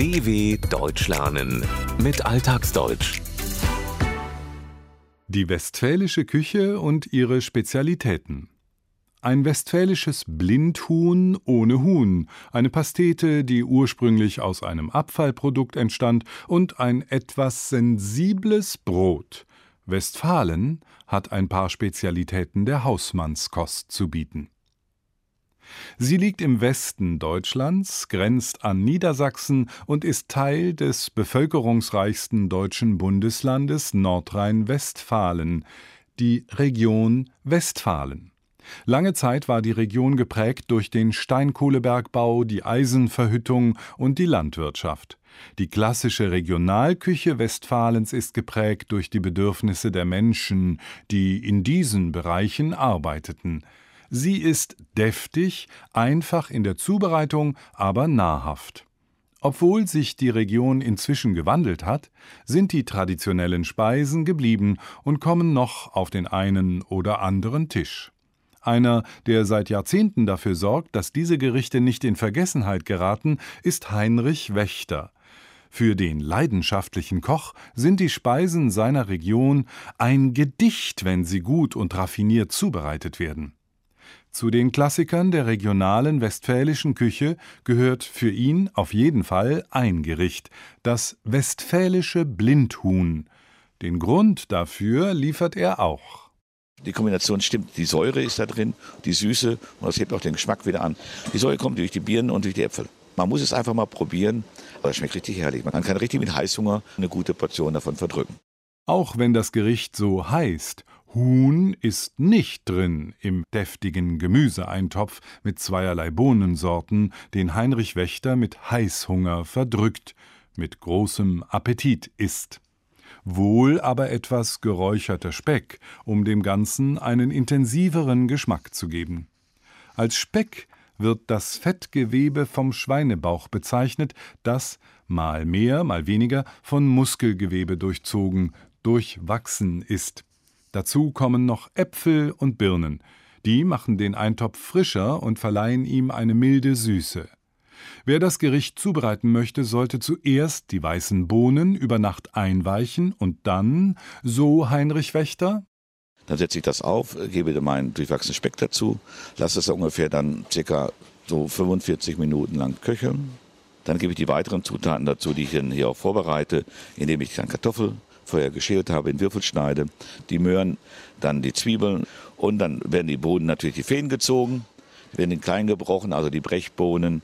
DW Deutsch lernen mit Alltagsdeutsch. Die westfälische Küche und ihre Spezialitäten. Ein westfälisches Blindhuhn ohne Huhn, eine Pastete, die ursprünglich aus einem Abfallprodukt entstand, und ein etwas sensibles Brot. Westfalen hat ein paar Spezialitäten der Hausmannskost zu bieten. Sie liegt im Westen Deutschlands, grenzt an Niedersachsen und ist Teil des bevölkerungsreichsten deutschen Bundeslandes Nordrhein-Westfalen, die Region Westfalen. Lange Zeit war die Region geprägt durch den Steinkohlebergbau, die Eisenverhüttung und die Landwirtschaft. Die klassische Regionalküche Westfalens ist geprägt durch die Bedürfnisse der Menschen, die in diesen Bereichen arbeiteten. Sie ist deftig, einfach in der Zubereitung, aber nahrhaft. Obwohl sich die Region inzwischen gewandelt hat, sind die traditionellen Speisen geblieben und kommen noch auf den einen oder anderen Tisch. Einer, der seit Jahrzehnten dafür sorgt, dass diese Gerichte nicht in Vergessenheit geraten, ist Heinrich Wächter. Für den leidenschaftlichen Koch sind die Speisen seiner Region ein Gedicht, wenn sie gut und raffiniert zubereitet werden. Zu den Klassikern der regionalen westfälischen Küche gehört für ihn auf jeden Fall ein Gericht, das westfälische Blindhuhn. Den Grund dafür liefert er auch. Die Kombination stimmt. Die Säure ist da drin, die Süße und das hebt auch den Geschmack wieder an. Die Säure kommt durch die Birnen und durch die Äpfel. Man muss es einfach mal probieren, aber es schmeckt richtig herrlich. Man kann richtig mit Heißhunger eine gute Portion davon verdrücken. Auch wenn das Gericht so heißt, Huhn ist nicht drin im deftigen Gemüseeintopf mit zweierlei Bohnensorten, den Heinrich Wächter mit Heißhunger verdrückt, mit großem Appetit isst. Wohl aber etwas geräucherter Speck, um dem Ganzen einen intensiveren Geschmack zu geben. Als Speck wird das Fettgewebe vom Schweinebauch bezeichnet, das, mal mehr, mal weniger, von Muskelgewebe durchzogen, durchwachsen ist. Dazu kommen noch Äpfel und Birnen. Die machen den Eintopf frischer und verleihen ihm eine milde Süße. Wer das Gericht zubereiten möchte, sollte zuerst die weißen Bohnen über Nacht einweichen und dann, so Heinrich Wächter, dann setze ich das auf, gebe meinen durchwachsenen Speck dazu, lasse es ungefähr dann circa so 45 Minuten lang köcheln. Dann gebe ich die weiteren Zutaten dazu, die ich hier auch vorbereite, indem ich dann Kartoffel, vorher geschält habe, in Würfel schneide, die Möhren, dann die Zwiebeln und dann werden die Bohnen natürlich die Fäden gezogen, werden in klein gebrochen, also die Brechbohnen.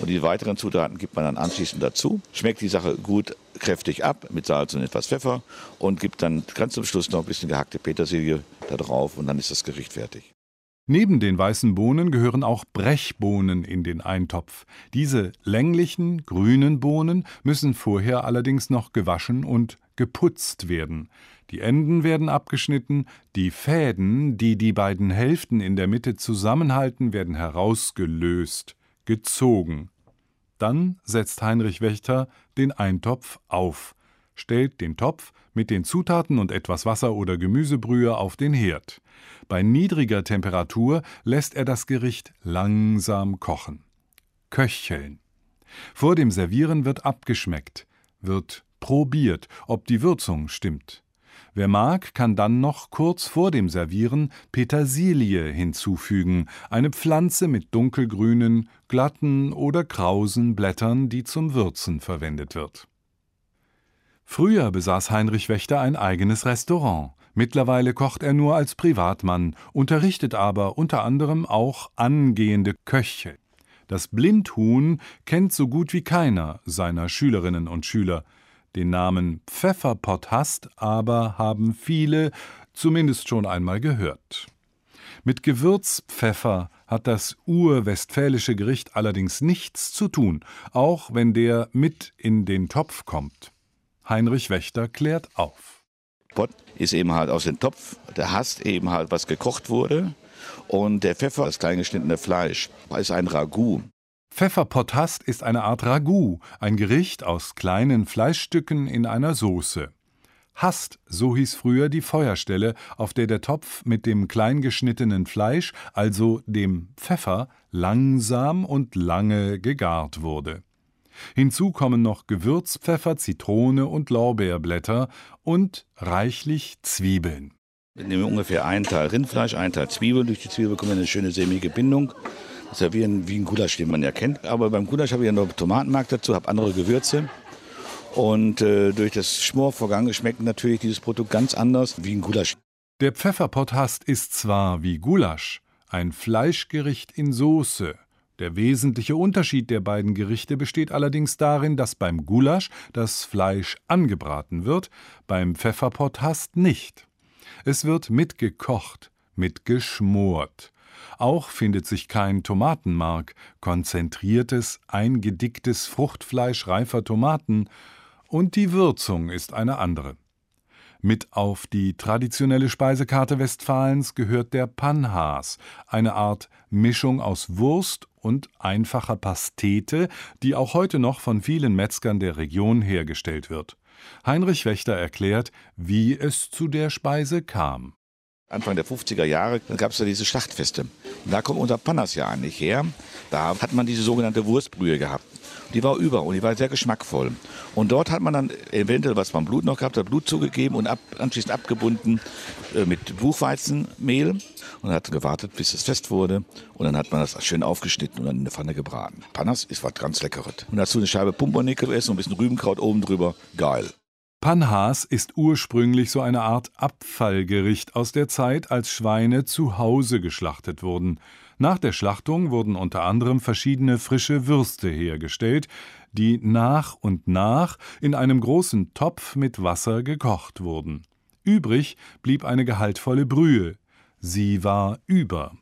Und die weiteren Zutaten gibt man dann anschließend dazu. Schmeckt die Sache gut kräftig ab mit Salz und etwas Pfeffer und gibt dann ganz zum Schluss noch ein bisschen gehackte Petersilie da drauf und dann ist das Gericht fertig. Neben den weißen Bohnen gehören auch Brechbohnen in den Eintopf. Diese länglichen, grünen Bohnen müssen vorher allerdings noch gewaschen und geputzt werden. Die Enden werden abgeschnitten, die Fäden, die die beiden Hälften in der Mitte zusammenhalten, werden herausgelöst, gezogen. Dann setzt Heinrich Wächter den Eintopf auf, stellt den Topf mit den Zutaten und etwas Wasser oder Gemüsebrühe auf den Herd. Bei niedriger Temperatur lässt er das Gericht langsam kochen. Köcheln. Vor dem Servieren wird abgeschmeckt, wird probiert, ob die Würzung stimmt. Wer mag, kann dann noch kurz vor dem Servieren Petersilie hinzufügen, eine Pflanze mit dunkelgrünen, glatten oder krausen Blättern, die zum Würzen verwendet wird. Früher besaß Heinrich Wächter ein eigenes Restaurant. Mittlerweile kocht er nur als Privatmann, unterrichtet aber unter anderem auch angehende Köche. Das Blindhuhn kennt so gut wie keiner seiner Schülerinnen und Schüler. Den Namen Pfefferpotthast aber haben viele zumindest schon einmal gehört. Mit Gewürzpfeffer hat das urwestfälische Gericht allerdings nichts zu tun, auch wenn der mit in den Topf kommt. Heinrich Wächter klärt auf. Pott ist eben halt aus dem Topf, der hast eben halt was gekocht wurde und der Pfeffer, das kleingeschnittene Fleisch, ist ein Ragout. Pfefferpotthast ist eine Art Ragout, ein Gericht aus kleinen Fleischstücken in einer Soße. Hast, so hieß früher die Feuerstelle, auf der der Topf mit dem kleingeschnittenen Fleisch, also dem Pfeffer, langsam und lange gegart wurde. Hinzu kommen noch Gewürz, Pfeffer, Zitrone und Lorbeerblätter und reichlich Zwiebeln. Wir nehmen ungefähr einen Teil Rindfleisch, einen Teil Zwiebeln. Durch die Zwiebel bekommen wir eine schöne sämige Bindung. Ein, wie ein Gulasch, den man ja kennt. Aber beim Gulasch habe ich ja noch Tomatenmark dazu, habe andere Gewürze. Und äh, durch das Schmorvorgang schmeckt natürlich dieses Produkt ganz anders wie ein Gulasch. Der Pfefferpotthast ist zwar wie Gulasch ein Fleischgericht in Soße, der wesentliche Unterschied der beiden Gerichte besteht allerdings darin, dass beim Gulasch das Fleisch angebraten wird, beim Pfefferpotthast nicht. Es wird mitgekocht, mitgeschmort. Auch findet sich kein Tomatenmark, konzentriertes, eingedicktes Fruchtfleisch reifer Tomaten, und die Würzung ist eine andere. Mit auf die traditionelle Speisekarte Westfalens gehört der Panhas, eine Art Mischung aus Wurst und einfacher Pastete, die auch heute noch von vielen Metzgern der Region hergestellt wird. Heinrich Wächter erklärt, wie es zu der Speise kam. Anfang der 50er Jahre gab es ja diese Schlachtfeste. Und da kommt unser Pannas ja eigentlich her. Da hat man diese sogenannte Wurstbrühe gehabt. Die war über und die war sehr geschmackvoll. Und dort hat man dann eventuell, was man Blut noch gehabt hat, Blut zugegeben und ab, anschließend abgebunden äh, mit Buchweizenmehl und hat gewartet, bis es fest wurde. Und dann hat man das schön aufgeschnitten und dann in der Pfanne gebraten. Panas ist was ganz Leckeres. Und dazu eine Scheibe Pumpernickel essen und ein bisschen Rübenkraut oben drüber. Geil. Panhas ist ursprünglich so eine Art Abfallgericht aus der Zeit, als Schweine zu Hause geschlachtet wurden. Nach der Schlachtung wurden unter anderem verschiedene frische Würste hergestellt, die nach und nach in einem großen Topf mit Wasser gekocht wurden. Übrig blieb eine gehaltvolle Brühe. Sie war über.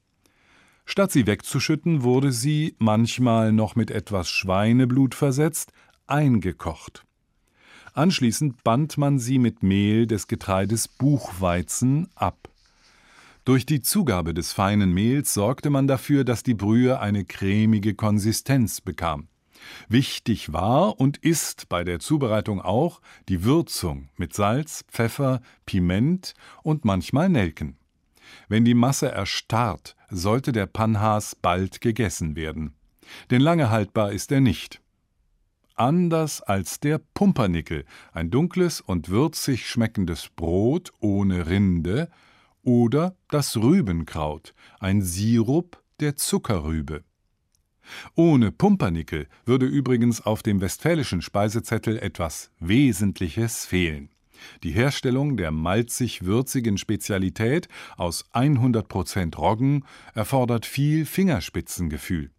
Statt sie wegzuschütten, wurde sie, manchmal noch mit etwas Schweineblut versetzt, eingekocht. Anschließend band man sie mit Mehl des Getreides Buchweizen ab. Durch die Zugabe des feinen Mehls sorgte man dafür, dass die Brühe eine cremige Konsistenz bekam. Wichtig war und ist bei der Zubereitung auch die Würzung mit Salz, Pfeffer, Piment und manchmal Nelken. Wenn die Masse erstarrt, sollte der Panhas bald gegessen werden. Denn lange haltbar ist er nicht anders als der Pumpernickel, ein dunkles und würzig schmeckendes Brot ohne Rinde, oder das Rübenkraut, ein Sirup der Zuckerrübe. Ohne Pumpernickel würde übrigens auf dem westfälischen Speisezettel etwas Wesentliches fehlen. Die Herstellung der malzig-würzigen Spezialität aus 100% Roggen erfordert viel Fingerspitzengefühl.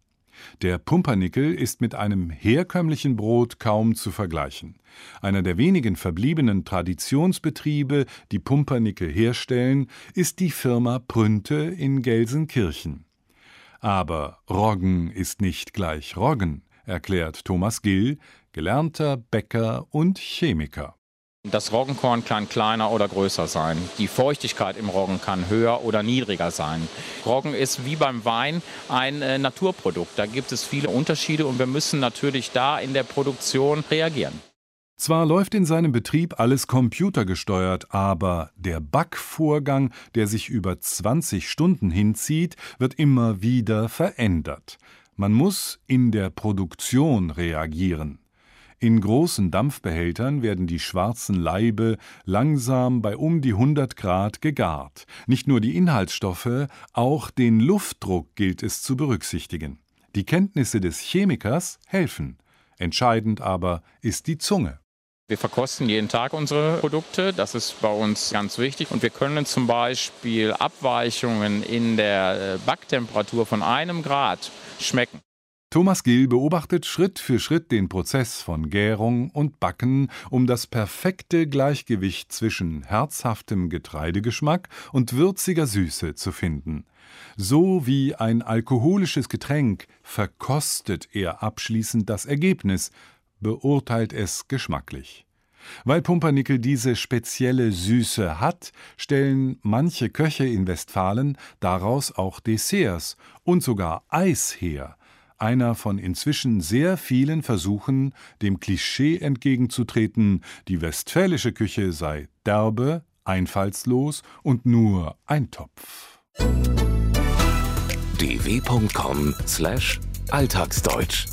Der Pumpernickel ist mit einem herkömmlichen Brot kaum zu vergleichen. Einer der wenigen verbliebenen Traditionsbetriebe, die Pumpernickel herstellen, ist die Firma Prünte in Gelsenkirchen. Aber Roggen ist nicht gleich Roggen, erklärt Thomas Gill, gelernter Bäcker und Chemiker. Das Roggenkorn kann kleiner oder größer sein. Die Feuchtigkeit im Roggen kann höher oder niedriger sein. Roggen ist wie beim Wein ein äh, Naturprodukt. Da gibt es viele Unterschiede und wir müssen natürlich da in der Produktion reagieren. Zwar läuft in seinem Betrieb alles computergesteuert, aber der Backvorgang, der sich über 20 Stunden hinzieht, wird immer wieder verändert. Man muss in der Produktion reagieren. In großen Dampfbehältern werden die schwarzen Laibe langsam bei um die 100 Grad gegart. Nicht nur die Inhaltsstoffe, auch den Luftdruck gilt es zu berücksichtigen. Die Kenntnisse des Chemikers helfen. Entscheidend aber ist die Zunge. Wir verkosten jeden Tag unsere Produkte, das ist bei uns ganz wichtig. Und wir können zum Beispiel Abweichungen in der äh, Backtemperatur von einem Grad schmecken. Thomas Gill beobachtet Schritt für Schritt den Prozess von Gärung und Backen, um das perfekte Gleichgewicht zwischen herzhaftem Getreidegeschmack und würziger Süße zu finden. So wie ein alkoholisches Getränk verkostet er abschließend das Ergebnis, beurteilt es geschmacklich. Weil Pumpernickel diese spezielle Süße hat, stellen manche Köche in Westfalen daraus auch Desserts und sogar Eis her, einer von inzwischen sehr vielen Versuchen, dem Klischee entgegenzutreten, die westfälische Küche sei derbe, einfallslos und nur ein Topf. dw.com/alltagsdeutsch